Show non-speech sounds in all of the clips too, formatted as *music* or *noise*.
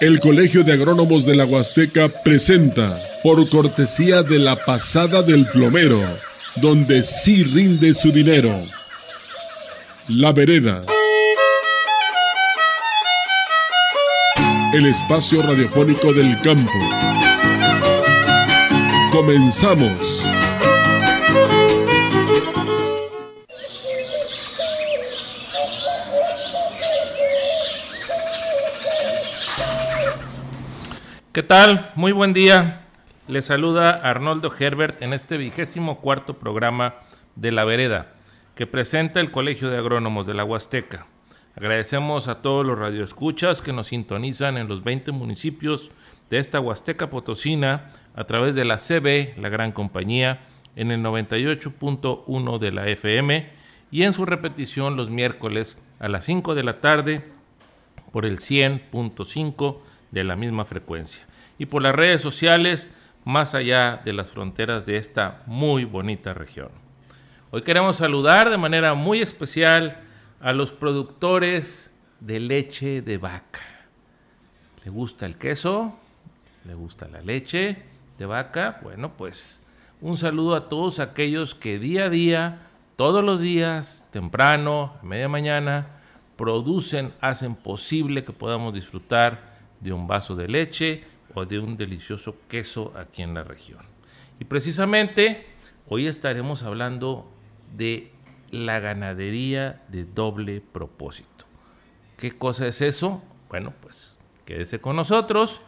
El Colegio de Agrónomos de la Huasteca presenta, por cortesía de la pasada del plomero, donde sí rinde su dinero. La vereda. El espacio radiofónico del campo. Comenzamos. ¿Qué tal? Muy buen día. Les saluda Arnoldo Herbert en este vigésimo cuarto programa de La Vereda que presenta el Colegio de Agrónomos de la Huasteca. Agradecemos a todos los radioescuchas que nos sintonizan en los 20 municipios de esta Huasteca Potosina a través de la CB, la gran compañía, en el 98.1 de la FM y en su repetición los miércoles a las 5 de la tarde por el 100.5 de la misma frecuencia y por las redes sociales más allá de las fronteras de esta muy bonita región. Hoy queremos saludar de manera muy especial a los productores de leche de vaca. ¿Le gusta el queso? ¿Le gusta la leche de vaca? Bueno, pues un saludo a todos aquellos que día a día, todos los días, temprano, media mañana, producen, hacen posible que podamos disfrutar de un vaso de leche o de un delicioso queso aquí en la región. Y precisamente hoy estaremos hablando de la ganadería de doble propósito. ¿Qué cosa es eso? Bueno, pues quédese con nosotros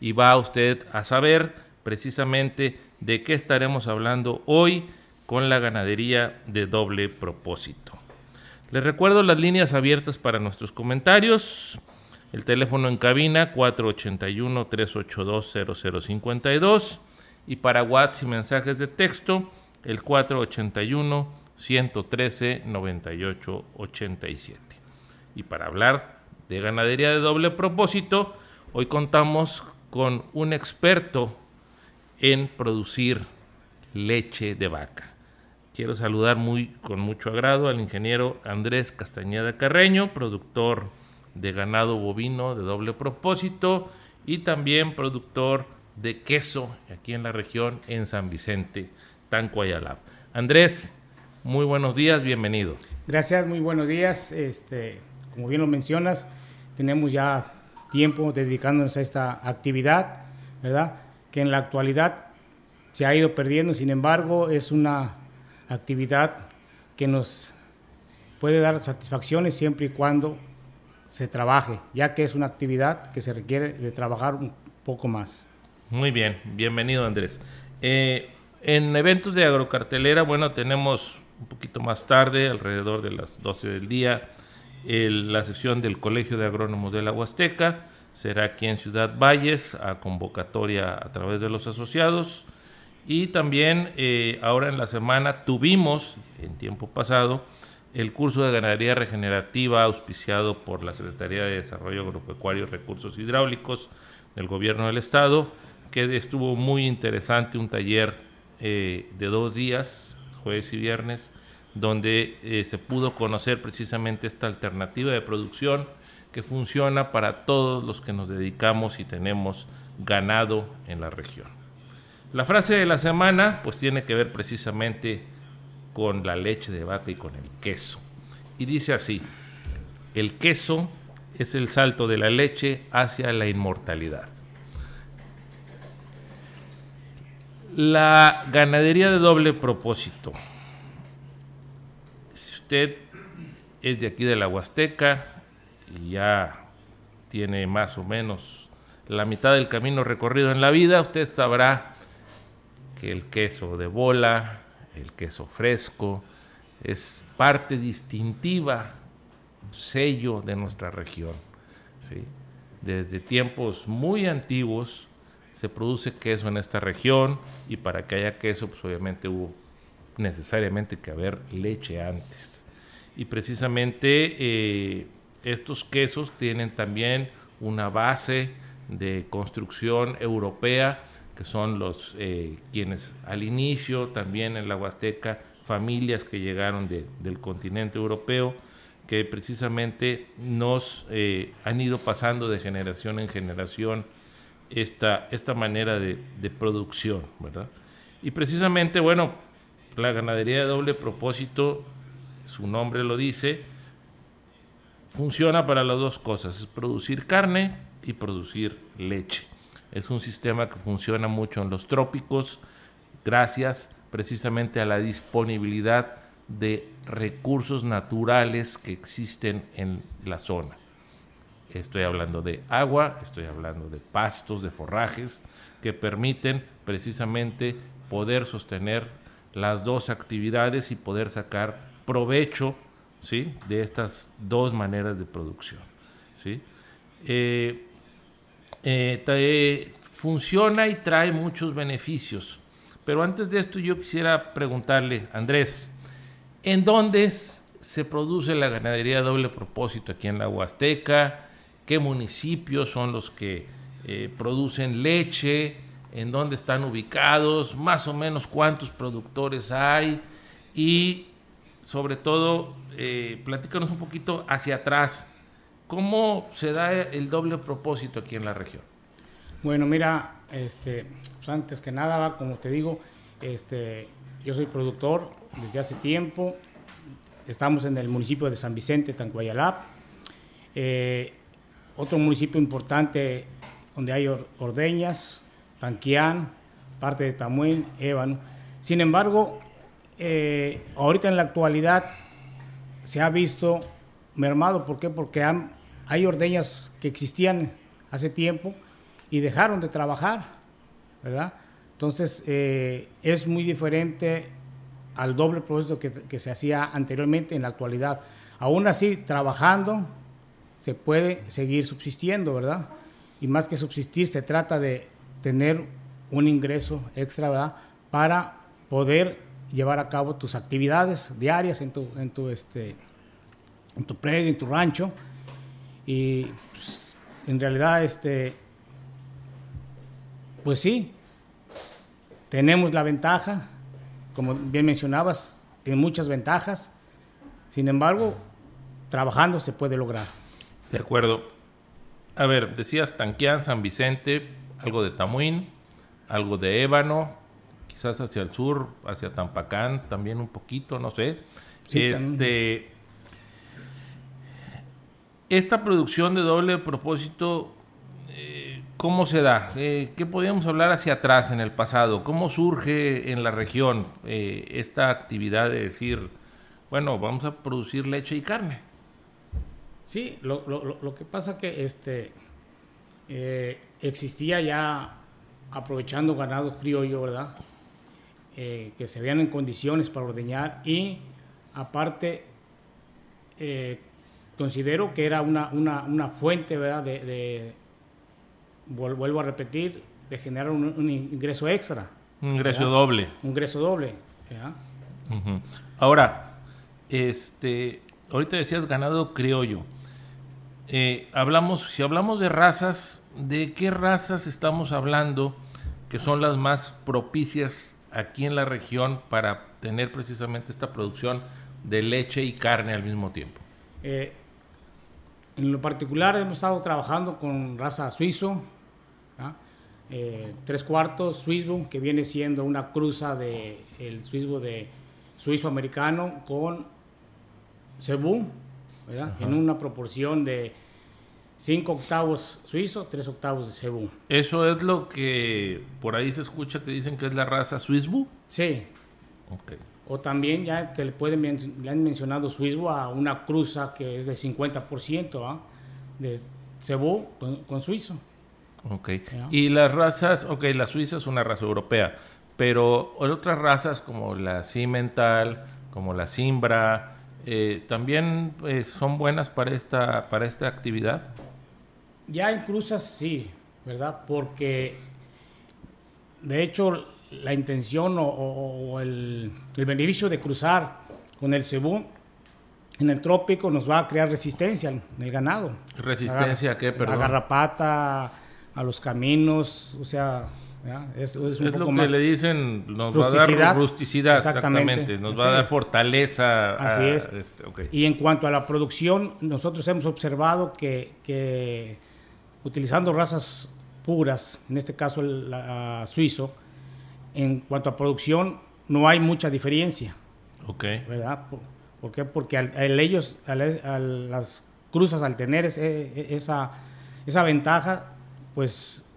y va usted a saber precisamente de qué estaremos hablando hoy con la ganadería de doble propósito. Les recuerdo las líneas abiertas para nuestros comentarios. El teléfono en cabina 481-382-0052 y para WhatsApp y mensajes de texto el 481-113-9887. Y para hablar de ganadería de doble propósito, hoy contamos con un experto en producir leche de vaca. Quiero saludar muy, con mucho agrado al ingeniero Andrés Castañeda Carreño, productor de ganado bovino de doble propósito y también productor de queso aquí en la región en San Vicente, Tancuayalab. Andrés, muy buenos días, bienvenido. Gracias, muy buenos días. Este, como bien lo mencionas, tenemos ya tiempo dedicándonos a esta actividad, ¿verdad? Que en la actualidad se ha ido perdiendo, sin embargo, es una actividad que nos puede dar satisfacciones siempre y cuando se trabaje, ya que es una actividad que se requiere de trabajar un poco más. Muy bien, bienvenido Andrés. Eh, en eventos de agrocartelera, bueno, tenemos un poquito más tarde, alrededor de las 12 del día, la sesión del Colegio de Agrónomos de la Huasteca. Será aquí en Ciudad Valles, a convocatoria a través de los asociados. Y también eh, ahora en la semana tuvimos, en tiempo pasado, el curso de ganadería regenerativa auspiciado por la Secretaría de Desarrollo Agropecuario y Recursos Hidráulicos del Gobierno del Estado, que estuvo muy interesante, un taller eh, de dos días, jueves y viernes, donde eh, se pudo conocer precisamente esta alternativa de producción que funciona para todos los que nos dedicamos y tenemos ganado en la región. La frase de la semana pues tiene que ver precisamente con la leche de vaca y con el queso. Y dice así, el queso es el salto de la leche hacia la inmortalidad. La ganadería de doble propósito. Si usted es de aquí de la Huasteca y ya tiene más o menos la mitad del camino recorrido en la vida, usted sabrá que el queso de bola, el queso fresco, es parte distintiva, sello de nuestra región. ¿sí? Desde tiempos muy antiguos se produce queso en esta región y para que haya queso, pues obviamente hubo necesariamente que haber leche antes. Y precisamente eh, estos quesos tienen también una base de construcción europea que son los eh, quienes al inicio también en la Huasteca, familias que llegaron del continente europeo, que precisamente nos eh, han ido pasando de generación en generación esta, esta manera de, de, producción, ¿verdad? Y precisamente, bueno, la ganadería de doble propósito, su nombre lo dice, funciona para las dos cosas, es producir carne y producir leche. Es un sistema que funciona mucho en los trópicos gracias precisamente a la disponibilidad de recursos naturales que existen en la zona. Estoy hablando de agua, estoy hablando de pastos, de forrajes, que permiten precisamente poder sostener las dos actividades y poder sacar provecho ¿sí? de estas dos maneras de producción. ¿sí? Eh, eh, funciona y trae muchos beneficios. Pero antes de esto yo quisiera preguntarle, Andrés, ¿en dónde se produce la ganadería de doble propósito aquí en la Huasteca? ¿Qué municipios son los que eh, producen leche? ¿En dónde están ubicados? Más o menos cuántos productores hay y sobre todo, eh, platícanos un poquito hacia atrás. ¿Cómo se da el doble propósito aquí en la región? Bueno, mira, este, pues antes que nada, como te digo, este, yo soy productor desde hace tiempo. Estamos en el municipio de San Vicente, Tancuayalap. Eh, otro municipio importante donde hay ordeñas, Tanquián, parte de Tamuín, Ébano. Sin embargo, eh, ahorita en la actualidad se ha visto mermado. ¿Por qué? Porque hay ordeñas que existían hace tiempo y dejaron de trabajar, ¿verdad? Entonces eh, es muy diferente al doble proceso que, que, se hacía anteriormente en la actualidad. Aún así, trabajando se puede seguir subsistiendo, ¿verdad? Y más que subsistir, se trata de tener un ingreso extra, ¿verdad? Para poder llevar a cabo tus actividades diarias en tu, en tu, este, en tu predio, en tu rancho. Y pues, en realidad, este, pues sí, tenemos la ventaja, como bien mencionabas, tiene muchas ventajas. Sin embargo, trabajando se puede lograr. De acuerdo. A ver, decías Tanquián, San Vicente, algo de Tamuín, algo de Ébano, quizás hacia el sur, hacia Tampacán, también un poquito, no sé. este, esta producción de doble propósito, eh, ¿cómo se da? Eh, ¿Qué podríamos hablar hacia atrás en el pasado? ¿Cómo surge en la región eh, esta actividad de decir, bueno, vamos a producir leche y carne? Sí, lo, lo que pasa que este, existía ya aprovechando ganado criollo, ¿verdad? Que se vean en condiciones para ordeñar y aparte considero que era una, una, una fuente ¿verdad? De, vuelvo a repetir, de generar un, ingreso extra. Un ingreso doble. Un ingreso doble. Ahora, este, ahorita decías ganado criollo. Eh, hablamos, si hablamos de razas, ¿de qué razas estamos hablando que son las más propicias aquí en la región para tener precisamente esta producción de leche y carne al mismo tiempo? Eh, en lo particular hemos estado trabajando con raza suizo, eh, tres cuartos Swissbo, que viene siendo una cruza de el suizo de suizo americano con cebú, en una proporción de 5 octavos suizo, 3 octavos de cebú. ¿Eso es lo que por ahí se escucha que dicen que es la raza Swissbu? Sí. Okay. O también ya te le, pueden, le han mencionado Swissbu a una cruza que es de 50% ¿ah? de cebú con, suizo. Ok. Y las razas, ok, la suiza es una raza europea, pero otras razas como la cimental, como la simbra, eh, también eh, son buenas para esta, para esta actividad. Ya en cruzas sí, ¿verdad? Porque de hecho la intención o, el, beneficio de cruzar con el cebú en el trópico nos va a crear resistencia en el ganado. ¿Resistencia a, qué, perdón? A garrapata, a los caminos, o sea, Es, es, un poco lo que le dicen, nos va a dar rusticidad, exactamente, nos va a dar fortaleza. Así es. Este, y en cuanto a la producción, nosotros hemos observado que, que utilizando razas puras, en este caso el suizo, en cuanto a producción no hay mucha diferencia. Ok. ¿Verdad? ¿Por, qué? Porque al, ellos, a las cruzas, al tener e, esa, esa ventaja, pues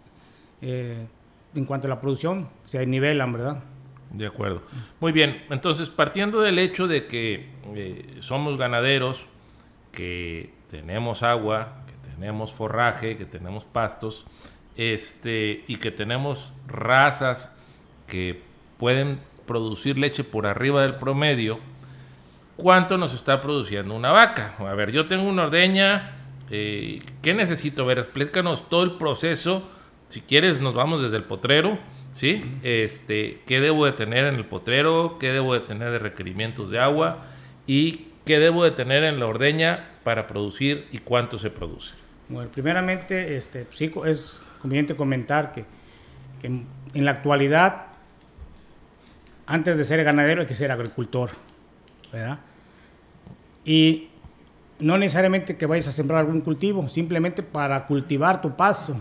eh, en cuanto a la producción se nivelan, ¿verdad? De acuerdo. Muy bien, entonces partiendo del hecho de que eh, somos ganaderos, que tenemos agua, que tenemos forraje, que tenemos pastos, este, y que tenemos razas que pueden producir leche por arriba del promedio, ¿cuánto nos está produciendo una vaca? A ver, yo tengo una ordeña, eh, ¿qué necesito? A ver, explícanos todo el proceso. Si quieres, nos vamos desde el potrero, ¿sí? Este, ¿Qué debo de tener en el potrero? ¿Qué debo de tener de requerimientos de agua? ¿Y qué debo de tener en la ordeña para producir y cuánto se produce? Bueno, primeramente, este, sí, es conveniente comentar que, que en la actualidad antes de ser ganadero hay que ser agricultor, ¿verdad? Y no necesariamente que vayas a sembrar algún cultivo, simplemente para cultivar tu pasto.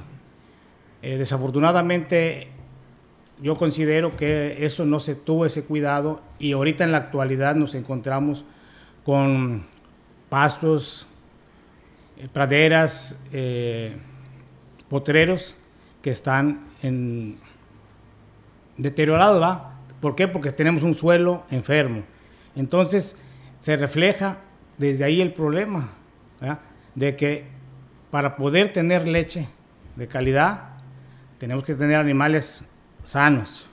Eh, desafortunadamente, yo considero que eso no se tuvo ese cuidado y ahorita en la actualidad nos encontramos con pastos, eh, praderas, eh, potreros que están en deteriorados, ¿va? ¿Por qué? Porque tenemos un suelo enfermo. Entonces, se refleja desde ahí el problema, de que para poder tener leche de calidad, tenemos que tener animales sanos.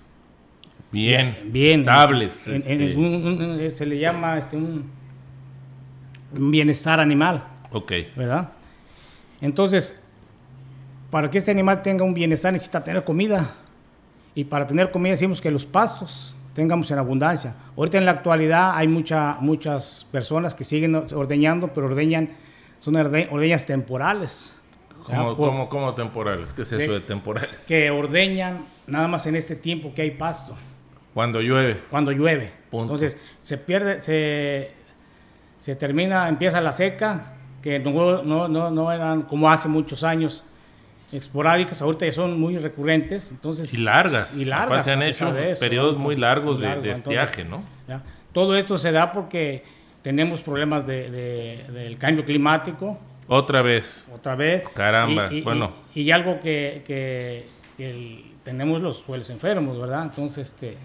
Bien, bien estables. Este. se le llama este, un, bienestar animal. Ok. ¿Verdad? Entonces, para que este animal tenga un bienestar necesita tener comida. Y para tener comida decimos que los pastos tengamos en abundancia. Ahorita en la actualidad hay mucha, muchas personas que siguen ordeñando, pero ordeñan, son ordeñas temporales. ¿Cómo, cómo, temporales? ¿Qué es eso de, temporales? Que ordeñan nada más en este tiempo que hay pasto. Cuando llueve. Cuando llueve. Entonces se pierde, se, se termina, empieza la seca, que no, no, no, no eran como hace muchos años esporádicas, ahorita ya son muy recurrentes, entonces... Y largas. Y largas. Se han hecho periodos muy largos de, estiaje, ¿no? Todo esto se da porque tenemos problemas de, del cambio climático. Otra vez. Otra vez. Caramba, bueno. Y, algo que, que, tenemos los suelos enfermos, ¿verdad? Entonces, este,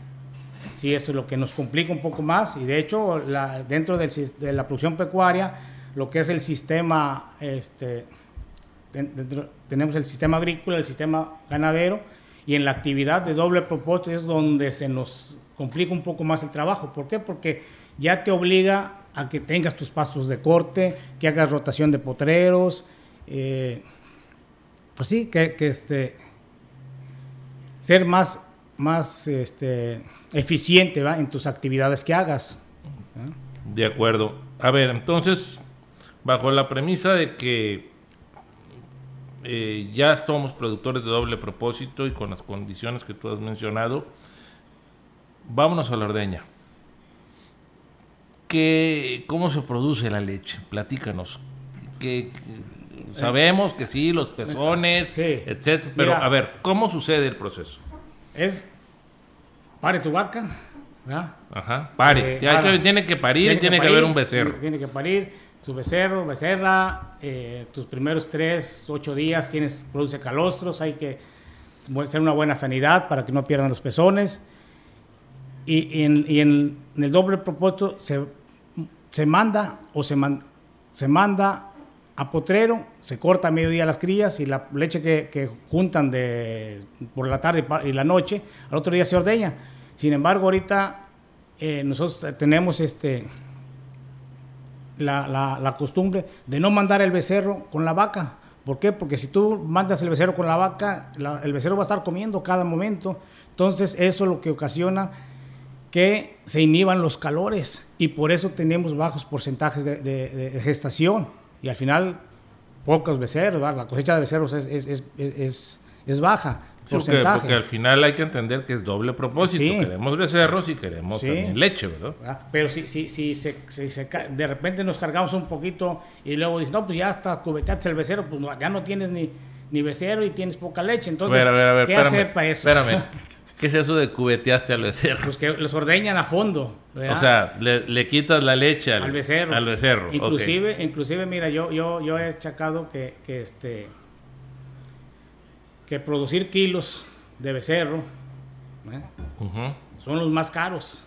sí, eso es lo que nos complica un poco más. Y de hecho, la, dentro del, de la producción pecuaria, lo que es el sistema... Este, tenemos el sistema agrícola, el sistema ganadero, y en la actividad de doble propósito es donde se nos complica un poco más el trabajo. ¿Por qué? Porque ya te obliga a que tengas tus pastos de corte, que hagas rotación de potreros, eh, pues sí, que, este, ser más, más este, eficiente en tus actividades que hagas. De acuerdo. A ver, entonces, bajo la premisa de que eh, ya somos productores de doble propósito y con las condiciones que tú has mencionado, vámonos a la ordeña. ¿Qué, ¿Cómo se produce la leche? Platícanos. Que, sabemos que sí, los pezones, etcétera, pero a ver, ¿cómo sucede el proceso? Es, pare tu vaca, Ajá, pare. Eh, tiene que parir, tiene, que, haber un becerro. Tiene que parir su becerro, becerra, eh, tus primeros tres, ocho días tienes, produce calostros, hay que hacer una buena sanidad para que no pierdan los pezones. Y, en, el doble propósito se, se manda o se, se manda a potrero, se corta a mediodía las crías y la leche que, juntan de, por la tarde y la noche, al otro día se ordeña. Sin embargo, ahorita eh, nosotros tenemos este la, costumbre de no mandar el becerro con la vaca. ¿Por qué? Porque si tú mandas el becerro con la vaca, el becerro va a estar comiendo cada momento. Entonces eso es lo que ocasiona que se inhiban los calores y por eso tenemos bajos porcentajes de, gestación y al final pocos becerros, la cosecha de becerros es, baja. Porque, al final hay que entender que es doble propósito. Queremos becerros y queremos también leche, ¿verdad? Ah, pero si, si, si, se, de repente nos cargamos un poquito y luego dices, no, pues ya está cubeteaste el becerro, pues ya no tienes ni, ni becerro y tienes poca leche. Entonces, ¿qué hacer para eso? Espérame. *laughs* ¿Qué es eso de cubeteaste al becerro? Pues que los ordeñan a fondo. O sea, le, quitas la leche al, becerro. Al becerro. Inclusive, inclusive mira, yo, yo, yo he chacado que, que este que producir kilos de becerro ¿eh? son los más caros.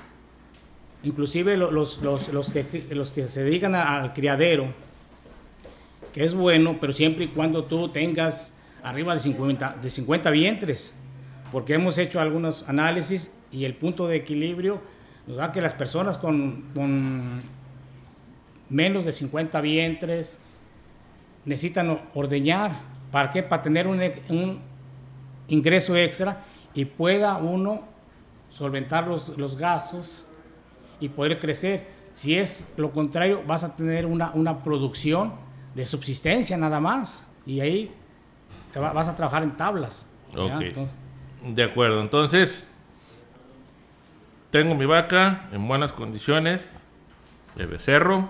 Inclusive los, los, que, los que se dedican al criadero, que es bueno, pero siempre y cuando tú tengas arriba de 50, de 50 vientres, porque hemos hecho algunos análisis y el punto de equilibrio nos da que las personas con, con menos de 50 vientres necesitan ordeñar. ¿Para qué? Para tener un, un ingreso extra y pueda uno solventar los, los gastos y poder crecer. Si es lo contrario, vas a tener una, una producción de subsistencia nada más y ahí te vas a trabajar en tablas. de acuerdo, entonces tengo mi vaca en buenas condiciones, de becerro,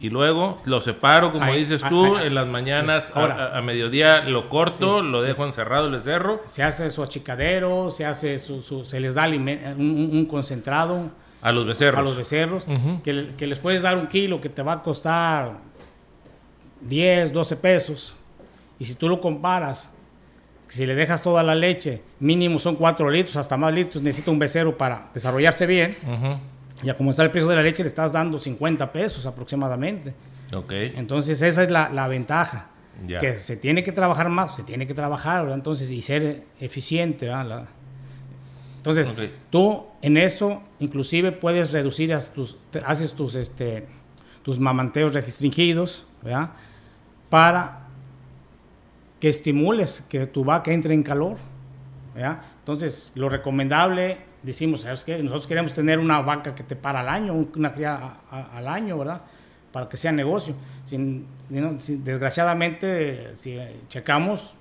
y luego lo separo, como dices tú, en las mañanas a, mediodía lo corto, lo dejo encerrado el becerro. Se hace su achicadero, se hace su, se les da un, concentrado a los becerros, a los becerros que, que, les puedes dar un kilo que te va a costar 10, 12 pesos. Y si tú lo comparas, si le dejas toda la leche, mínimo son 4 litros, hasta más litros, necesita un becerro para desarrollarse bien. Ya como está el precio de la leche, le estás dando 50 pesos aproximadamente. Ok. Entonces esa es la, ventaja. Que se tiene que trabajar más, se tiene que trabajar, ¿verdad? Entonces, y ser eficiente, ¿verdad? entonces, tú en eso inclusive puedes reducir, tus, haces tus, este, tus mamanteos restringidos, ¿verdad? Para que estimules que tu vaca entre en calor, ¿verdad? Entonces, lo recomendable decimos, ¿sabes qué? Nosotros queremos tener una vaca que te para al año, una cría al año, ¿verdad? Para que sea negocio. Sin, desgraciadamente, si checamos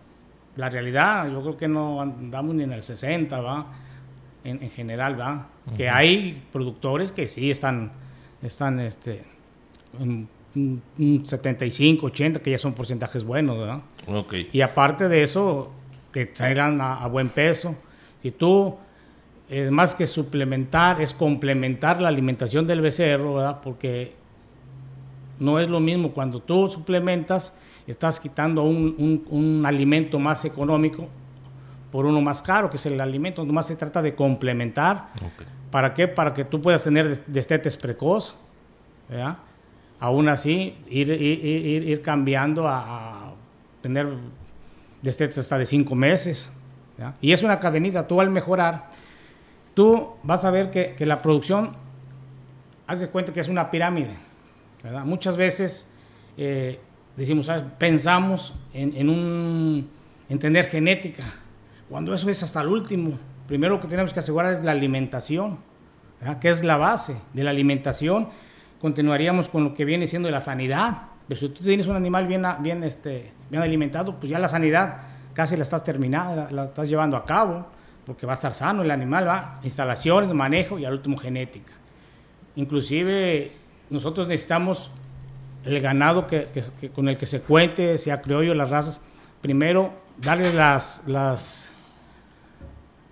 la realidad, yo creo que no andamos ni en el 60, ¿va? En, general, ¿va? Que hay productores que sí están, están este, en un 75, 80, que ya son porcentajes buenos, ¿verdad? Okay. Y aparte de eso, que traigan a buen peso. Si tú es más que suplementar, es complementar la alimentación del becerro, ¿verdad? Porque no es lo mismo cuando tú suplementas, estás quitando un, alimento más económico por uno más caro, que es el alimento, nomás se trata de complementar. ¿Para qué? Para que tú puedas tener destetes precoz, ¿verdad? Aún así, ir, ir, ir, cambiando a, a, tener destetes hasta de cinco meses. Y es una cadenita, tú al mejorar, tú vas a ver que, la producción, haz de cuenta que es una pirámide. Muchas veces eh, decimos, pensamos en, un, tener genética, cuando eso es hasta el último. Primero lo que tenemos que asegurar es la alimentación, que es la base de la alimentación. Continuaríamos con lo que viene siendo la sanidad. Pero si tú tienes un animal bien, este, alimentado, pues ya la sanidad casi la estás terminando, la estás llevando a cabo porque va a estar sano el animal, va, instalaciones, manejo y al último genética. Inclusive nosotros necesitamos el ganado que, con el que se cuente, sea criollo, las razas, primero darle las, las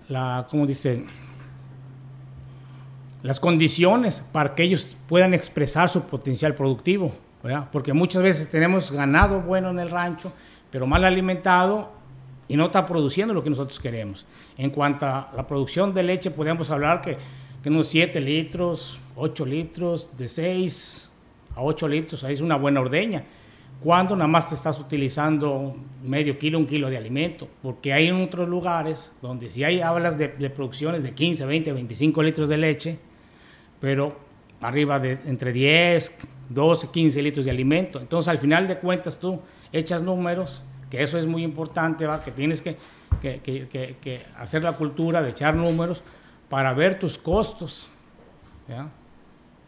la, ¿cómo? Las condiciones para que ellos puedan expresar su potencial productivo, porque muchas veces tenemos ganado bueno en el rancho, pero mal alimentado y no está produciendo lo que nosotros queremos. En cuanto a la producción de leche, podemos hablar que, que unos 7 litros, 8 litros, de 6 a 8 litros, ahí es una buena ordeña. Cuando nada más te estás utilizando medio kilo, un kilo de alimento, porque hay en otros lugares donde si hay hablas de, de producciones de 15, 20, 25 litros de leche, pero arriba de entre 10, 12, 15 litros de alimento. Entonces al final de cuentas tú echas números que eso es muy importante, ¿va? que tienes que, que, que, que, hacer la cultura de echar números para ver tus costos. ¿ya?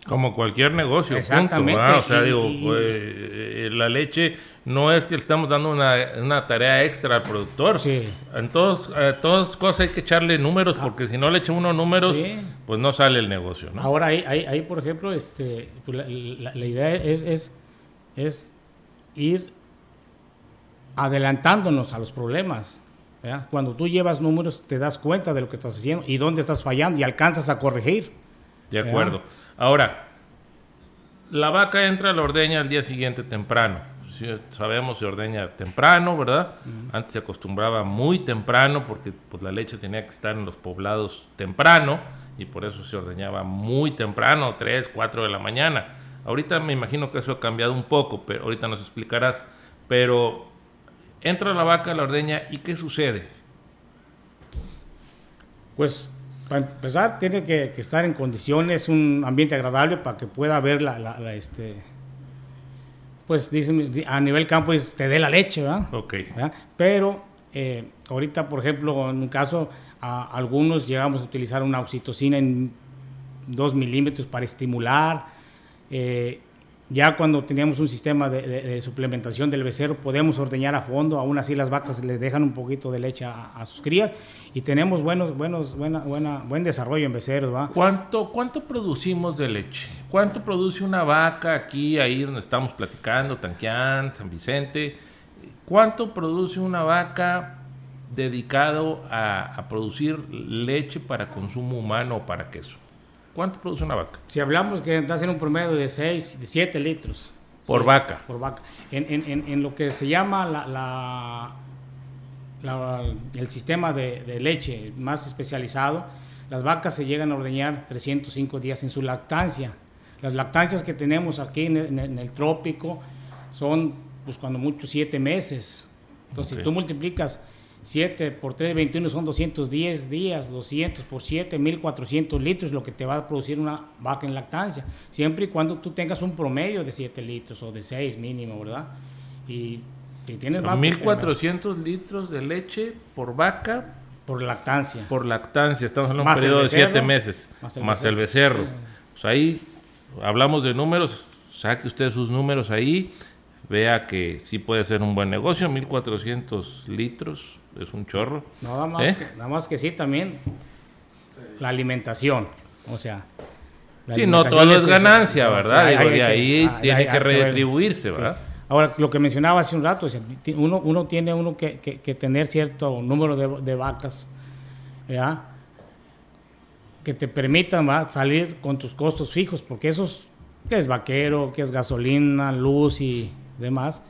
Como cualquier negocio. Exactamente. o sea, digo, pues, eh, la leche no es que le estamos dando una, tarea extra al productor. Sí. En todos, todas cosas hay que echarle números, ah. porque si no le echa uno números, pues no sale el negocio. ¿no? Ahora, ahí, ahí, por ejemplo, este, pues la, idea es, es, es, ir adelantándonos a los problemas. Cuando tú llevas números, te das cuenta de lo que estás haciendo y dónde estás fallando y alcanzas a corregir. De acuerdo. Ahora, la vaca entra a la ordeña al día siguiente temprano sabemos se ordeña temprano, ¿verdad? Antes se acostumbraba muy temprano porque pues, la leche tenía que estar en los poblados temprano y por eso se ordeñaba muy temprano, 3, 4 de la mañana. Ahorita me imagino que eso ha cambiado un poco, pero ahorita nos explicarás. Pero entra la vaca a la ordeña y ¿qué sucede? Pues para empezar tiene que, estar en condiciones, un ambiente agradable para que pueda ver la, la este, pues dice, a nivel campo te dé la leche, ¿verdad? Ok. Pero eh, ahorita, por ejemplo, en un caso, a algunos llegamos a utilizar una oxitocina en 2 milímetros para estimular. Eh, ya cuando teníamos un sistema de, suplementación del becerro, podemos ordeñar a fondo, aún así las vacas le dejan un poquito de leche a, sus crías y tenemos buenos, buenos, buena, buena, buen desarrollo en becerros. ¿Cuánto, ¿Cuánto producimos de leche? ¿Cuánto produce una vaca aquí, ahí donde estamos platicando, Tanquián, San Vicente? ¿Cuánto produce una vaca dedicado a, a producir leche para consumo humano o para queso? ¿Cuánto produce una vaca? Si hablamos que está haciendo un promedio de 6, de 7 litros. Por vaca. Por vaca. En, en, en, lo que se llama la, la, el sistema de, de, leche más especializado, las vacas se llegan a ordeñar 305 días en su lactancia. Las lactancias que tenemos aquí en, el trópico son, pues cuando mucho, 7 meses. Entonces, si tú multiplicas 7 por 3, 21 son 210 días, 200 por 7, 1400 litros, lo que te va a producir una vaca en lactancia, siempre y cuando tú tengas un promedio de 7 litros o de 6 mínimo, ¿verdad? Y si tienes vaca, 1400 litros de leche por vaca. Por lactancia. Por lactancia, estamos en un periodo de 7 meses, más el becerro. Pues ahí hablamos de números, saque usted sus números ahí, vea que sí puede ser un buen negocio, 1400 litros es un chorro. Nada más, ¿Eh? que, nada más que sí también la alimentación, o sea. Sí, no todo es ganancia, ¿verdad? y ahí tiene que redistribuirse, ¿verdad? Ahora, lo que mencionaba hace un rato, uno, uno tiene uno que, que, tener cierto número de, de vacas, ¿verdad? que te permitan salir con tus costos fijos, porque esos, que es vaquero, que es gasolina, luz y demás.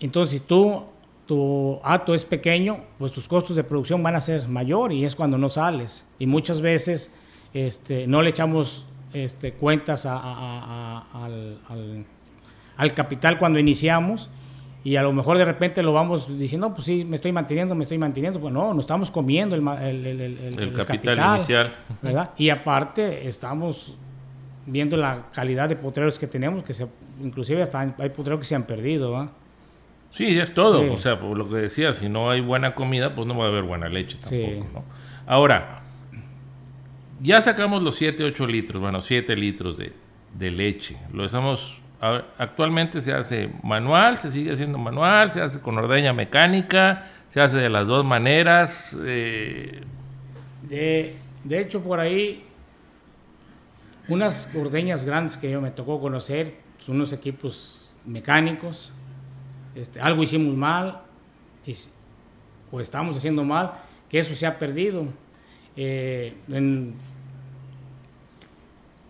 Entonces, si tú tu acto es pequeño, pues tus costos de producción van a ser mayor y es cuando no sales. Y muchas veces este, no le echamos este, cuentas al, capital cuando iniciamos y a lo mejor de repente lo vamos diciendo, pues sí, me estoy manteniendo, me estoy manteniendo. Pues no, no estamos comiendo el, el, capital, inicial. ¿verdad? Y aparte estamos viendo la calidad de potreros que tenemos, que se, inclusive hasta hay potreros que se han perdido. ¿verdad? Sí, es todo. O sea, por lo que decía, si no hay buena comida, pues no va a haber buena leche tampoco. ¿no? Ahora, ya sacamos los 7, 8 litros, bueno, 7 litros de, de leche. Lo estamos. Actualmente se hace manual, se sigue haciendo manual, se hace con ordeña mecánica, se hace de las dos maneras. Eh. De, de hecho, por ahí, unas ordeñas grandes que yo me tocó conocer, son unos equipos mecánicos este, algo hicimos mal o estamos haciendo mal, que eso se ha perdido. Eh, en,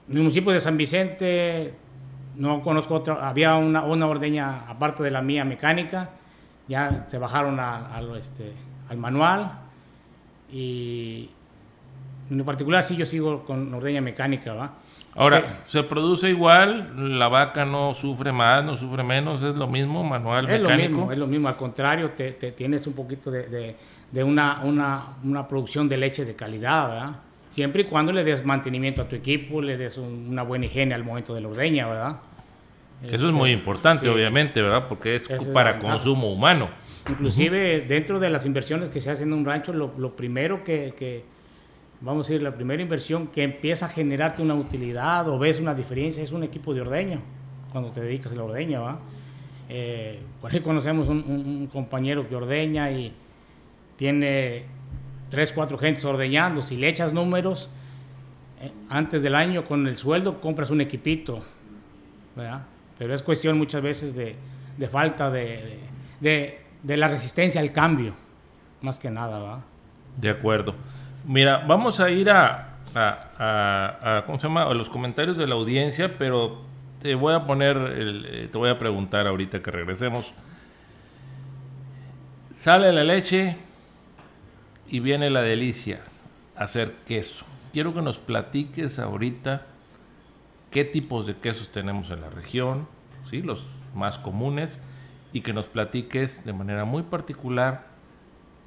el municipio de San Vicente no conozco otra, había una, una, ordeña aparte de la mía mecánica, ya se bajaron este, al manual y en particular sí yo sigo con ordeña mecánica, ¿va? Ahora, ¿se produce igual? ¿La vaca no sufre más, no sufre menos? ¿Es lo mismo, manual, es mecánico? Lo mismo, es lo mismo, al contrario, te, tienes un poquito de, una, una, producción de leche de calidad, ¿verdad? Siempre y cuando le des mantenimiento a tu equipo, le des una buena higiene al momento de la ordeña, ¿verdad? Eso es muy este, importante, obviamente, ¿verdad? Porque es para consumo humano. Inclusive, dentro de las inversiones que se hacen en un rancho, lo, primero que vamos a decir, la primera inversión que empieza a generarte una utilidad o ves una diferencia es un equipo de ordeño, cuando te dedicas a la ordeña, ¿va? Eh, por ahí conocemos un, un, compañero que ordeña y tiene tres, cuatro gentes ordeñando. Si le echas números, eh, antes del año con el sueldo compras un equipito, ¿verdad? Pero es cuestión muchas veces de, de falta de, de, de, la resistencia al cambio, más que nada, ¿verdad? De acuerdo. Mira, vamos a ir a, ¿cómo se llama? a los comentarios de la audiencia, pero te voy a poner, eh, te voy a preguntar ahorita que regresemos. Sale la leche y viene la delicia, hacer queso. Quiero que nos platiques ahorita qué tipos de quesos tenemos en la región, ¿sí? los más comunes, y que nos platiques de manera muy particular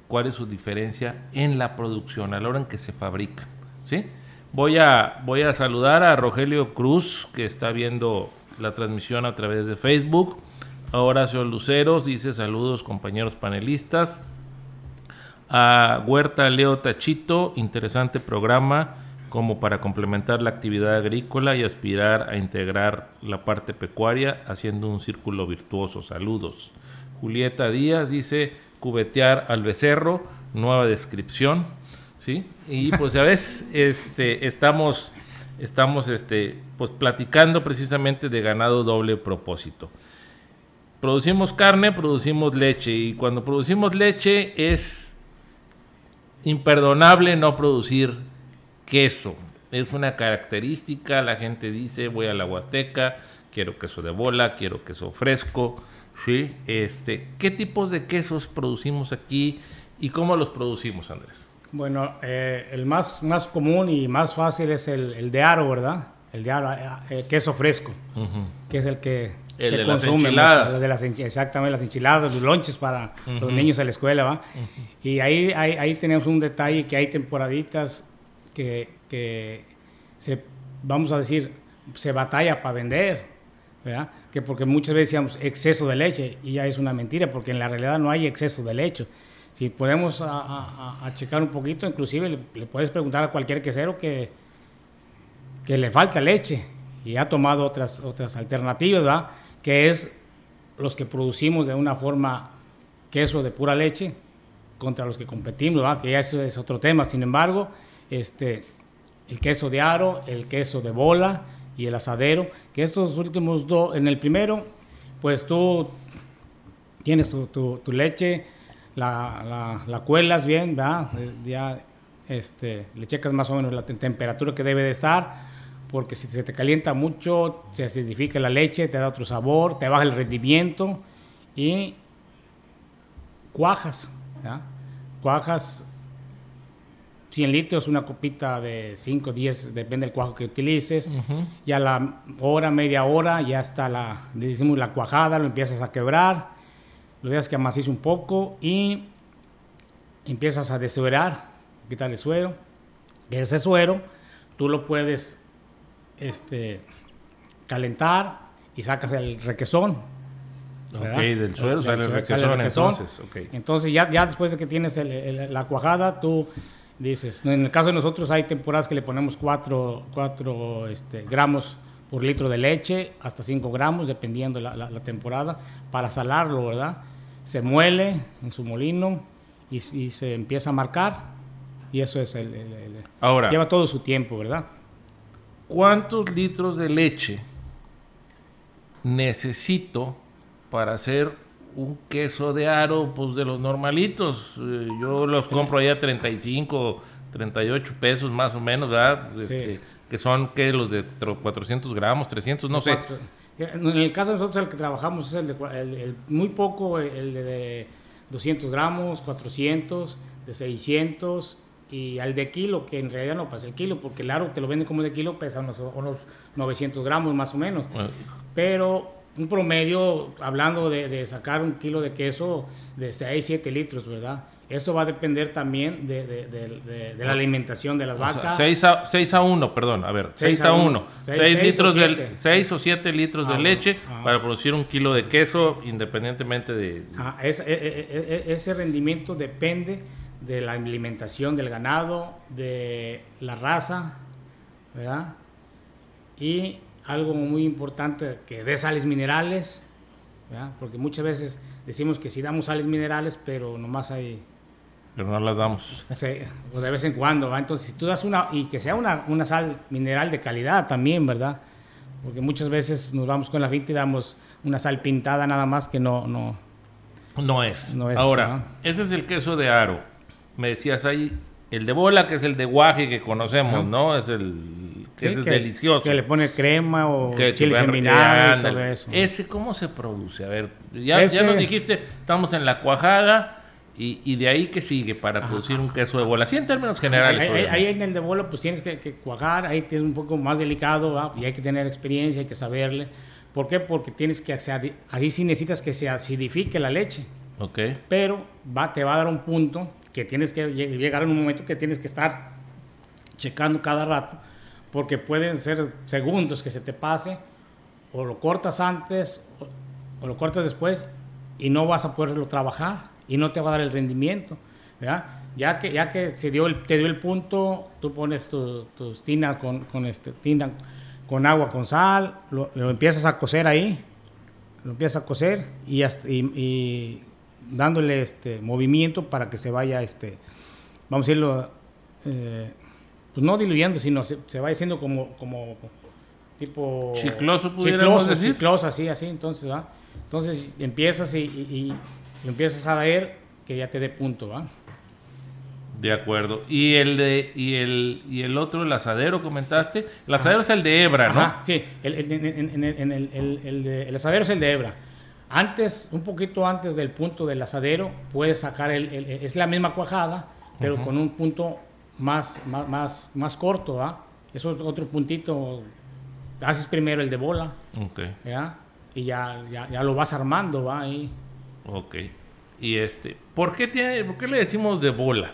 cuál es su diferencia en la producción, a la hora en que se fabrica. ¿sí? Voy a, voy a saludar a Rogelio Cruz, que está viendo la transmisión a través de Facebook. A Horacio Luceros dice saludos compañeros panelistas. A Huerta Leo Tachito, interesante programa como para complementar la actividad agrícola y aspirar a integrar la parte pecuaria haciendo un círculo virtuoso. Saludos. Julieta Díaz dice cubetear al becerro, nueva descripción. ¿sí? Y pues ya ves, este, estamos, estamos este, pues, platicando precisamente de ganado doble propósito. Producimos carne, producimos leche y cuando producimos leche es imperdonable no producir queso. Es una característica, la gente dice, voy a la Huasteca, quiero queso de bola, quiero queso fresco, ¿sí? Este, ¿Qué tipos de quesos producimos aquí y cómo los producimos, Andrés? Bueno, eh, el más, más común y más fácil es el, de aro, ¿verdad? El de aro, eh, queso fresco, que es el que el de Las enchiladas. De las, exactamente, las enchiladas, los lonches para los niños a la escuela, ¿va? Y ahí, ahí, ahí, tenemos un detalle que hay temporaditas que, que se, vamos a decir, se batalla para vender, ¿verdad? Que porque muchas veces decíamos exceso de leche y ya es una mentira, porque en la realidad no hay exceso de leche si podemos a, checar un poquito, inclusive le, puedes preguntar a cualquier quesero que, que le falta leche y ha tomado otras, otras alternativas, ¿verdad? que es los que producimos de una forma queso de pura leche contra los que competimos, ¿verdad? que ya eso es otro tema. Sin embargo, este, el queso de aro, el queso de bola y el asadero, que estos últimos dos, en el primero, pues tú tienes tu, leche, la, la, cuelas bien, ¿verdad? Ya este, le checas más o menos la temperatura que debe de estar, porque si se te calienta mucho, se acidifica la leche, te da otro sabor, te baja el rendimiento y cuajas. Cuajas 100 litros, una copita de 5, 10, depende del cuajo que utilices. Y a la hora, media hora, ya está la, le decimos la cuajada, lo empiezas a quebrar lo dejas que amacice un poco y empiezas a desuerar, quitarle suero. Ese suero tú lo puedes este, calentar y sacas el requesón. Ok, del suero sale el requesón, entonces. Entonces ya, ya después de que tienes la cuajada, tú dices, en el caso de nosotros hay temporadas que le ponemos 4 este, gramos por litro de leche, hasta 5 gramos, dependiendo la, la, temporada, para salarlo, ¿verdad? Se muele en su molino y, se empieza a marcar, y eso es el, Ahora, lleva todo su tiempo, ¿verdad? ¿Cuántos litros de leche necesito para hacer un queso de aro, pues de los normalitos? Eh, yo los compro ahí a 35, 38 pesos más o menos, ¿verdad? Este, que son que los de 400 gramos, 300, no sé. En el caso de nosotros el que trabajamos es el de muy poco, el de 200 gramos, 400, de 600 y al de kilo, que en realidad no pasa el kilo, porque el aro te lo venden como de kilo, pesa unos, unos 900 gramos más o menos. Pero un promedio, hablando de, de, sacar un kilo de queso de 6, 7 litros, ¿verdad? Eso va a depender también de, de, de la alimentación de las vacas. 6 a, 6 a 1, perdón, a ver, 6 a 1. 6, litros de 6 o 7 litros de ah, leche ah. para producir un kilo de queso independientemente de... Ah, es, e, e, e, ese rendimiento depende de la alimentación del ganado, de la raza, ¿verdad? Y algo muy importante, que dé sales minerales ¿verdad? Porque muchas veces decimos que sí damos sales minerales, pero nomás hay... Pero no las damos. O, sea, de vez en cuando, ¿va? Entonces, si tú das una, y que sea una, una sal mineral de calidad también, ¿verdad? Porque muchas veces nos vamos con la finta y damos una sal pintada nada más que no... no no es. No es, Ahora, ¿no? ese es el queso de aro. Me decías ahí, el de bola, que es el de guaje que conocemos, Ajá. ¿no? Es el que sí, ese es que- delicioso. Que le pone crema o Que- chiles que- en vinagre y todo eso. Ese, ¿cómo se produce? A ver, ya, Ese- ya nos dijiste, estamos en la cuajada y, y de ahí que sigue para producir un queso de bola. Así en términos generales. Ahí, ahí- en el de bolo pues tienes que, que cuajar, ahí es un poco más delicado ¿va? y hay que tener experiencia, hay que saberle. ¿Por qué? Porque tienes que, ahí sí necesitas que se acidifique la leche, Ok. pero va, te va a dar un punto que tienes que lleg- llegar en un momento que tienes que estar checando cada rato, porque pueden ser segundos que se te pase, o lo cortas antes o, lo cortas después y no vas a poderlo trabajar y no te va a dar el rendimiento. Ya que, ya que se dio te dio el punto, tú pones tu, tus con, con este, tina con agua, con sal, lo, empiezas a cocer ahí, lo empiezas a cocer y dándole este movimiento para que se vaya, este, vamos a decirlo, eh, pues no diluyendo, sino se, se vaya haciendo como, como tipo Chicloso, pudiéramos chicloso, decir. chicloso, así, así, entonces, ¿va? Entonces empiezas y, y- y lo empiezas a dar que ya te dé punto, ¿va? De acuerdo. Y el de y el y el otro, el asadero, comentaste. El asadero es el de hebra, ¿no? Ajá, sí, el, el, en- en- en- en el, el- el de- el asadero es el de hebra. Antes, un poquito antes del punto del asadero, puedes sacar el, el- es la misma cuajada, pero con un punto más, más, más, más corto, ¿va? Eso es otro puntito. Haces primero el de bola, Ok, ¿ya? Y ya, ya, ya lo vas armando, ¿va? Ahí. ok. Y este, ¿por qué tiene, por qué le decimos de bola?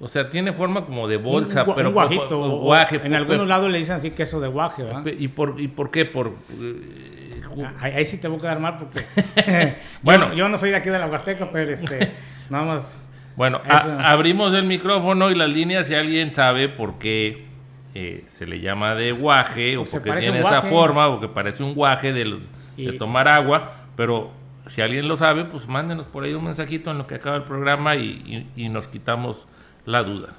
O sea, tiene forma como de bolsa, un, pero un guajito. o- guaje, en algunos lados le dicen así queso de guaje, ¿va? ¿Y por, ¿Y por qué? Por, eh, Ah, Ahí, ahí sí te voy a quedar mal porque *laughs* *laughs* Bueno. yo, yo no soy de aquí de la Huasteca, pero este, *laughs* nada más. Bueno, a- abrimos el micrófono y las líneas si alguien sabe por qué eh, se le llama de guaje o Porque tiene esa forma o que parece un guaje de, los, de tomar agua, pero si alguien lo sabe, pues mándenos por ahí un mensajito en lo que acaba el programa y, y- y nos quitamos la duda.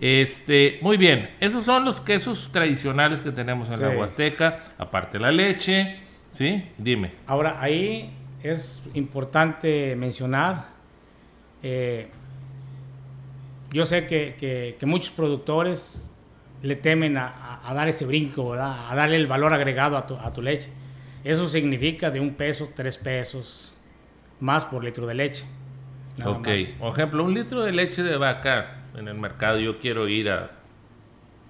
Este, muy bien, esos son los quesos tradicionales que tenemos en la. Huasteca, aparte la leche, ¿sí? Dime. Ahora, ahí es importante mencionar, eh, yo sé que, que- que muchos productores le temen a, a- a dar ese brinco, ¿verdad? A darle el valor agregado a tu, a tu leche. Eso significa de un peso, tres pesos más por litro de leche. nada ok, más. por ejemplo, un litro de leche de vaca en el mercado, yo quiero ir a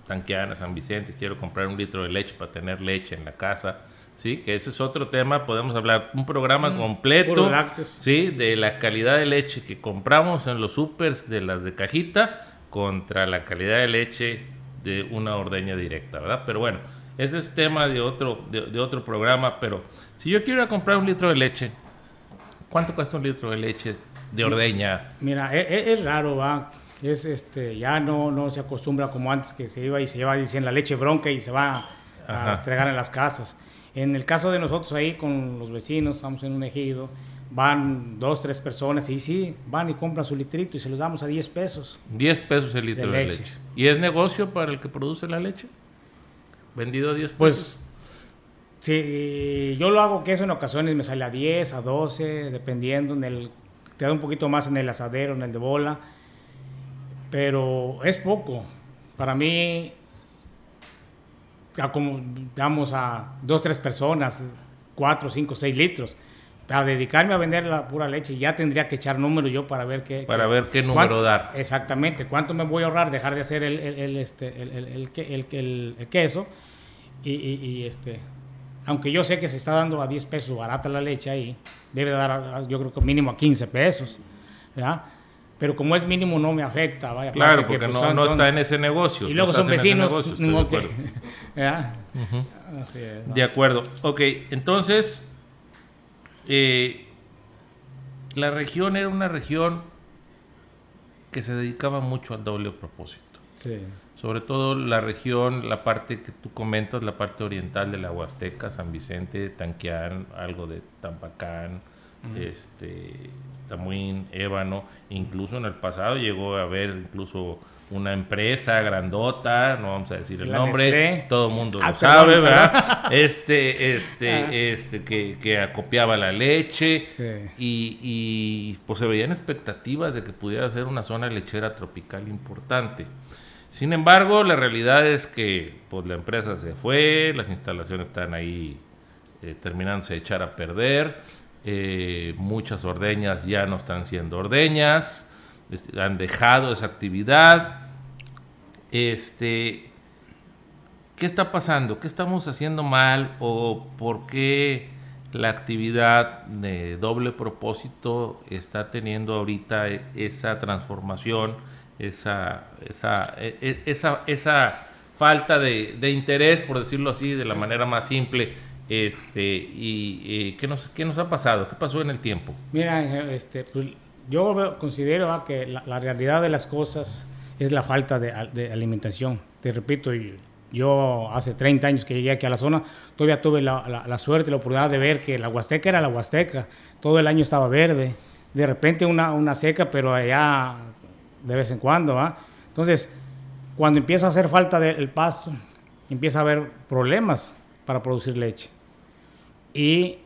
Tanquiana, San Vicente, quiero comprar un litro de leche para tener leche en la casa, ¿sí? Que ese es otro tema, podemos hablar un programa completo, Mm, lácteos. ¿sí? De la calidad de leche que compramos en los supers de las de cajita contra la calidad de leche de una ordeña directa, ¿verdad? Pero bueno, ese es tema de otro, de, de otro programa, pero si yo quiero ir a comprar un litro de leche, ¿cuánto cuesta un litro de leche de ordeña? Mira, e- e- es, raro, va. Es este, ya no, no se acostumbra como antes que se iba y se lleva dicen la leche bronca y se va a entregar en las casas. En el caso de nosotros ahí con los vecinos, estamos en un ejido, van dos, tres personas y sí, van y compran su litrito y se los damos a 10 pesos. 10 pesos el litro De de, leche. leche. ¿Y es negocio para el que produce la leche? ¿Vendido a 10 pesos? Pues, si yo lo hago que eso en ocasiones me sale a 10, a 12, dependiendo, en el, te da un poquito más en el asadero, en el de bola, pero es poco. Para mí, damos a dos, tres personas, 4, 5, 6 litros. Para dedicarme a vender la pura leche ya tendría que echar números yo para ver qué... Para qué- ver qué número cuán- dar. Exactamente, cuánto me voy a ahorrar dejar de hacer el, el- el, este, el, el- el que- el- el- el queso y, y- y, este, aunque yo sé que se está dando a 10 pesos barata la leche ahí, debe dar a- yo creo que mínimo a 15 pesos, ¿verdad? Pero como es mínimo no me afecta, vaya. Claro, aparte que, porque pues, no, son- no está en ese negocio. Y luego son vecinos, negocio, de acuerdo. *laughs* ¿verdad? Así es, ¿no? De acuerdo. Ok, entonces, eh, la región era una región que se dedicaba mucho al doble propósito. Sí. sobre todo la región, la parte que tú comentas, la parte oriental de la Huasteca, San Vicente, Tanquián, algo de Tampacán, este, Tamuín, Ébano, incluso en el pasado llegó a haber incluso una empresa grandota, no vamos a decir el nombre, todo el mundo ah, lo sabe, ¿verdad? *laughs* Este, este, ah. este, que, que, acopiaba la leche y, y, pues se veían expectativas de que pudiera ser una zona lechera tropical importante. Sin embargo, la realidad es que pues la empresa se fue, las instalaciones están ahí eh, terminándose de echar a perder, eh, muchas ordeñas ya no están siendo ordeñas, han dejado esa actividad. Este, ¿Qué está pasando? ¿Qué estamos haciendo mal? ¿O por qué la actividad de doble propósito está teniendo ahorita esa transformación, esa, esa, e, e, esa, esa falta de, interés, por decirlo así, de la manera más simple? Este, y, ¿qué, nos, ¿qué nos ha pasado? ¿Qué pasó en el tiempo? Mira, este, pues, yo considero que la, realidad de las cosas es la falta de, alimentación. Te repito, yo hace 30 años que llegué aquí a la zona, todavía tuve la, suerte y la oportunidad de ver que la Huasteca era la Huasteca, todo el año estaba verde, de repente una, una seca, pero allá de vez en cuando, ¿va? Entonces, cuando empieza a hacer falta del pasto, empieza a haber problemas para producir leche. Y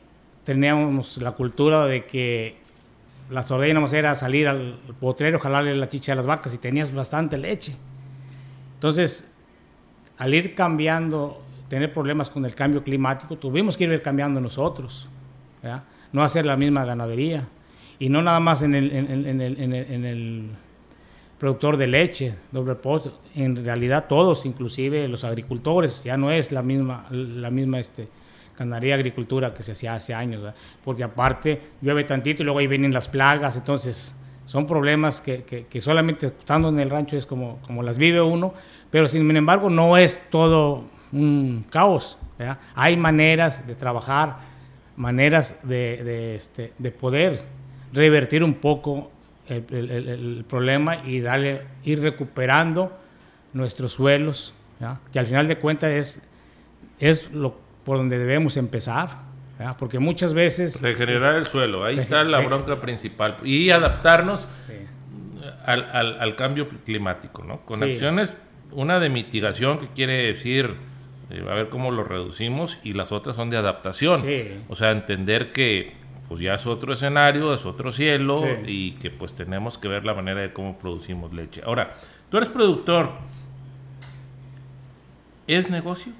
teníamos la cultura de que las ordenas era salir al potrero, jalarle la chicha a las vacas y tenías bastante leche. Entonces, al ir cambiando, tener problemas con el cambio climático, tuvimos que ir cambiando nosotros, no hacer la misma ganadería. Y no nada más en el, en, el, en el, productor de leche, doble post, en realidad todos, inclusive los agricultores, ya no es la misma, la misma este, ganadería agricultura que se hacía hace años, porque aparte llueve tantito y luego ahí vienen las plagas, entonces son problemas que, que, solamente estando en el rancho es como, como las vive uno, pero sin embargo no es todo un caos, hay maneras de trabajar, maneras de, de, este, de poder revertir un poco el, el, problema y darle, ir recuperando nuestros suelos, que al final de cuentas es, es lo por donde debemos empezar, porque muchas veces... Regenerar el suelo, ahí está la bronca principal. Y adaptarnos al, al, cambio climático, ¿no? Con acciones, una de mitigación que quiere decir, eh, a ver cómo lo reducimos, y las otras son de adaptación. O sea, entender que pues ya es otro escenario, es otro cielo, y que pues tenemos que ver la manera de cómo producimos leche. Ahora, tú eres productor, ¿es negocio?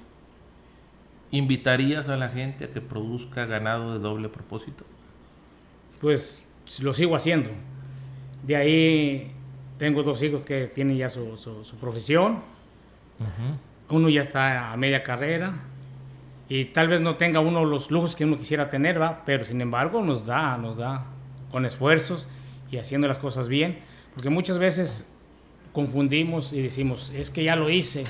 ¿Invitarías a la gente a que produzca ganado de doble propósito? Pues lo sigo haciendo. De ahí tengo dos hijos que tienen ya su, profesión. Uno ya está a media carrera y tal vez no tenga uno los lujos que uno quisiera tener, ¿va? pero sin embargo nos da, nos da con esfuerzos y haciendo las cosas bien, porque muchas veces confundimos y decimos, es que ya lo hice.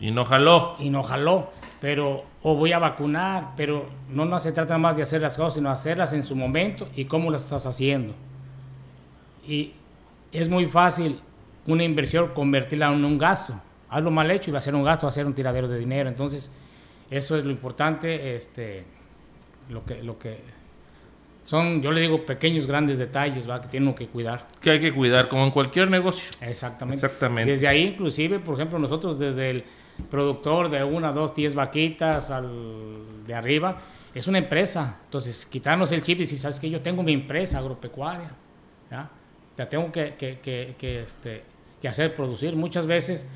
Y no jaló. Y no jaló pero o voy a vacunar, pero no, no se trata más de hacer las cosas, sino hacerlas en su momento y cómo las estás haciendo. Y es muy fácil una inversión convertirla en un gasto. Hazlo mal hecho y va a ser un gasto, va a ser un tiradero de dinero. Entonces, eso es lo importante, este, lo que, lo que son, yo le digo, pequeños, grandes detalles, ¿va? que tienen que cuidar. Que hay que cuidar, como en cualquier negocio. Exactamente. Exactamente. Desde ahí, inclusive, por ejemplo, nosotros desde el productor de una, dos, diez vaquitas al, de arriba, es una empresa. Entonces, quitarnos el chip y si sabes que yo tengo mi empresa agropecuaria, ¿ya? ya tengo que, que, que, este, que hacer producir. Muchas veces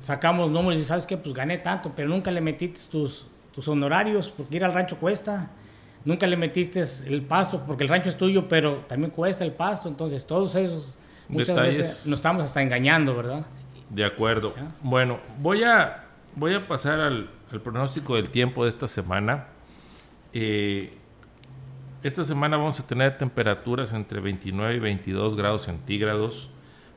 sacamos números y sabes que pues gané tanto, pero nunca le metiste tus, tus honorarios, porque ir al rancho cuesta. Nunca le metiste el pasto, porque el rancho es tuyo, pero también cuesta el pasto. Entonces, todos esos, muchas veces nos estamos hasta engañando, ¿verdad? De acuerdo. Bueno, voy a, voy a pasar al, pronóstico del tiempo de esta semana. Eh, esta semana vamos a tener temperaturas entre 29 y 22 grados centígrados.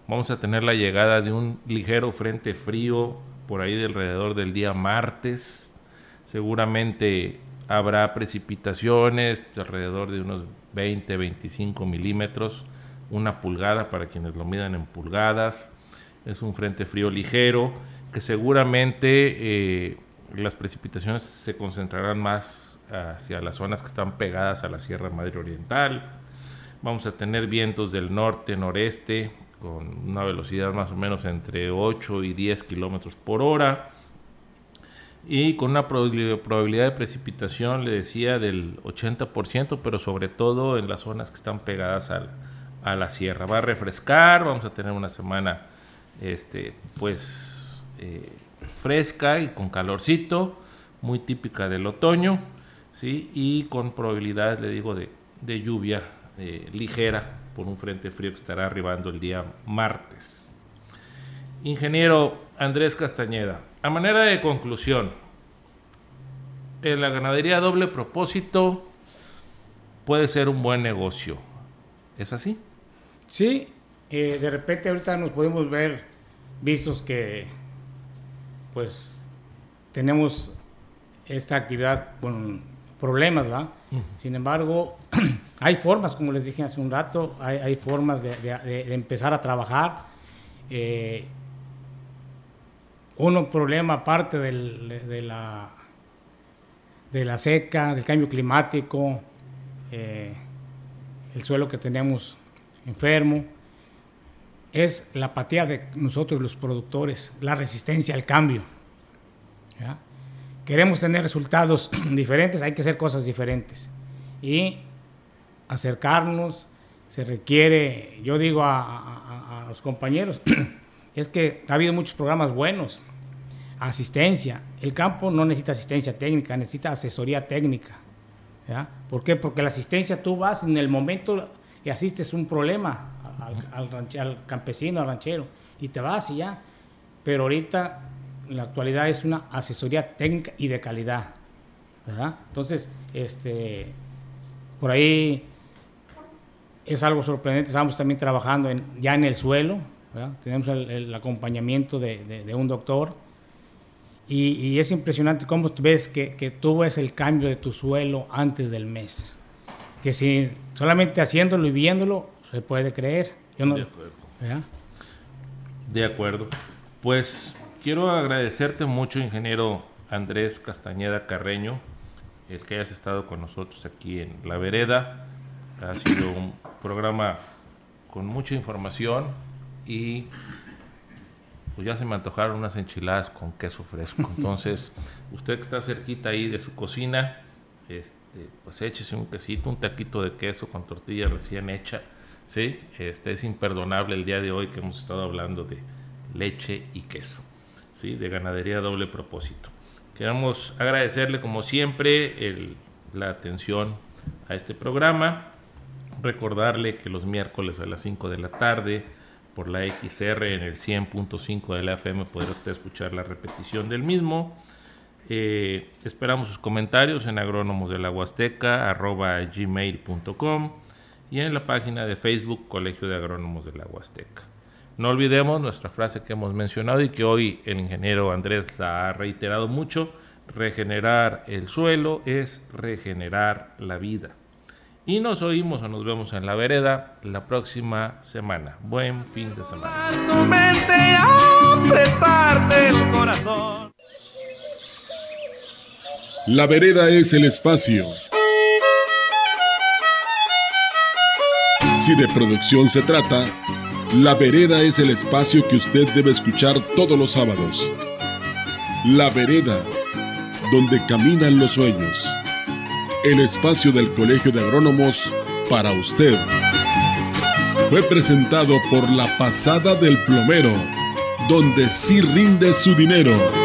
Vamos a tener la llegada de un ligero frente frío por ahí de alrededor del día martes. Seguramente habrá precipitaciones alrededor de unos 20, 25 milímetros, una pulgada para quienes lo midan en pulgadas. Es un frente frío ligero que seguramente eh, las precipitaciones se concentrarán más hacia las zonas que están pegadas a la Sierra Madre Oriental. Vamos a tener vientos del norte, noreste, con una velocidad más o menos entre 8 y 10 kilómetros por hora. Y con una probabilidad de precipitación, le decía, del 80%, pero sobre todo en las zonas que están pegadas a la sierra. Va a refrescar, vamos a tener una semana, este, pues, eh, fresca y con calorcito, muy típica del otoño, ¿sí? Y con probabilidades, le digo, de, lluvia eh, ligera por un frente frío que estará arribando el día martes. Ingeniero Andrés Castañeda, a manera de conclusión, en la ganadería doble propósito puede ser un buen negocio. ¿Es así? Sí, de repente ahorita nos podemos ver vistos que pues tenemos esta actividad con problemas, ¿va? Sin embargo, *clears throat* hay formas, como les dije hace un rato, hay, formas de, empezar a trabajar. Eh, uno problema aparte de, la, de la seca, del cambio climático, eh, el suelo que tenemos enfermo, es la apatía de nosotros los productores, la resistencia al cambio. Queremos tener resultados *clears throat* diferentes, hay que hacer cosas diferentes. Y acercarnos, se requiere, yo digo a, los compañeros, *clears throat* es que ha habido muchos programas buenos, asistencia. El campo no necesita asistencia técnica, necesita asesoría técnica. ¿Por qué? Porque la asistencia tú vas en el momento y asistes un problema al, al campesino, al ranchero, y te vas y ya. Pero ahorita, en la actualidad, es una asesoría técnica y de calidad. Entonces, este, por ahí es algo sorprendente. Estamos también trabajando en, ya en el suelo. Tenemos el, acompañamiento de, un doctor. Y, es impresionante cómo ves que, que, tú ves el cambio de tu suelo antes del mes. Que si solamente haciéndolo y viéndolo se puede creer. Yo no, de acuerdo. De acuerdo. Pues quiero agradecerte mucho, ingeniero Andrés Castañeda Carreño, el que hayas estado con nosotros aquí en La Vereda. Ha sido un programa con mucha información y pues ya se me antojaron unas enchiladas con queso fresco. *laughs* Entonces, usted que está cerquita ahí de su cocina, este, pues échese un quesito, un taquito de queso con tortilla recién hecha. ¿Sí? Este es imperdonable el día de hoy que hemos estado hablando de leche y queso, ¿sí? de ganadería doble propósito. Queremos agradecerle como siempre la atención a este programa Recordarle que los miércoles a las 5 de la tarde por la XR en el 100.5 de la FM podrá usted escuchar la repetición del mismo. Eh, esperamos sus comentarios en agrónomos y en la página de Facebook Colegio de Agrónomos de la Huasteca. No olvidemos nuestra frase que hemos mencionado y que hoy el ingeniero Andrés la ha reiterado mucho, regenerar el suelo es regenerar la vida. Y nos oímos o nos vemos en la vereda la próxima semana. Buen fin de semana. La vereda es el espacio. Si de producción se trata, La vereda es el espacio que usted debe escuchar todos los sábados. La vereda, donde caminan los sueños el espacio del Colegio de Agrónomos para usted. Fue presentado por la pasada del plomero, donde sí rinde su dinero.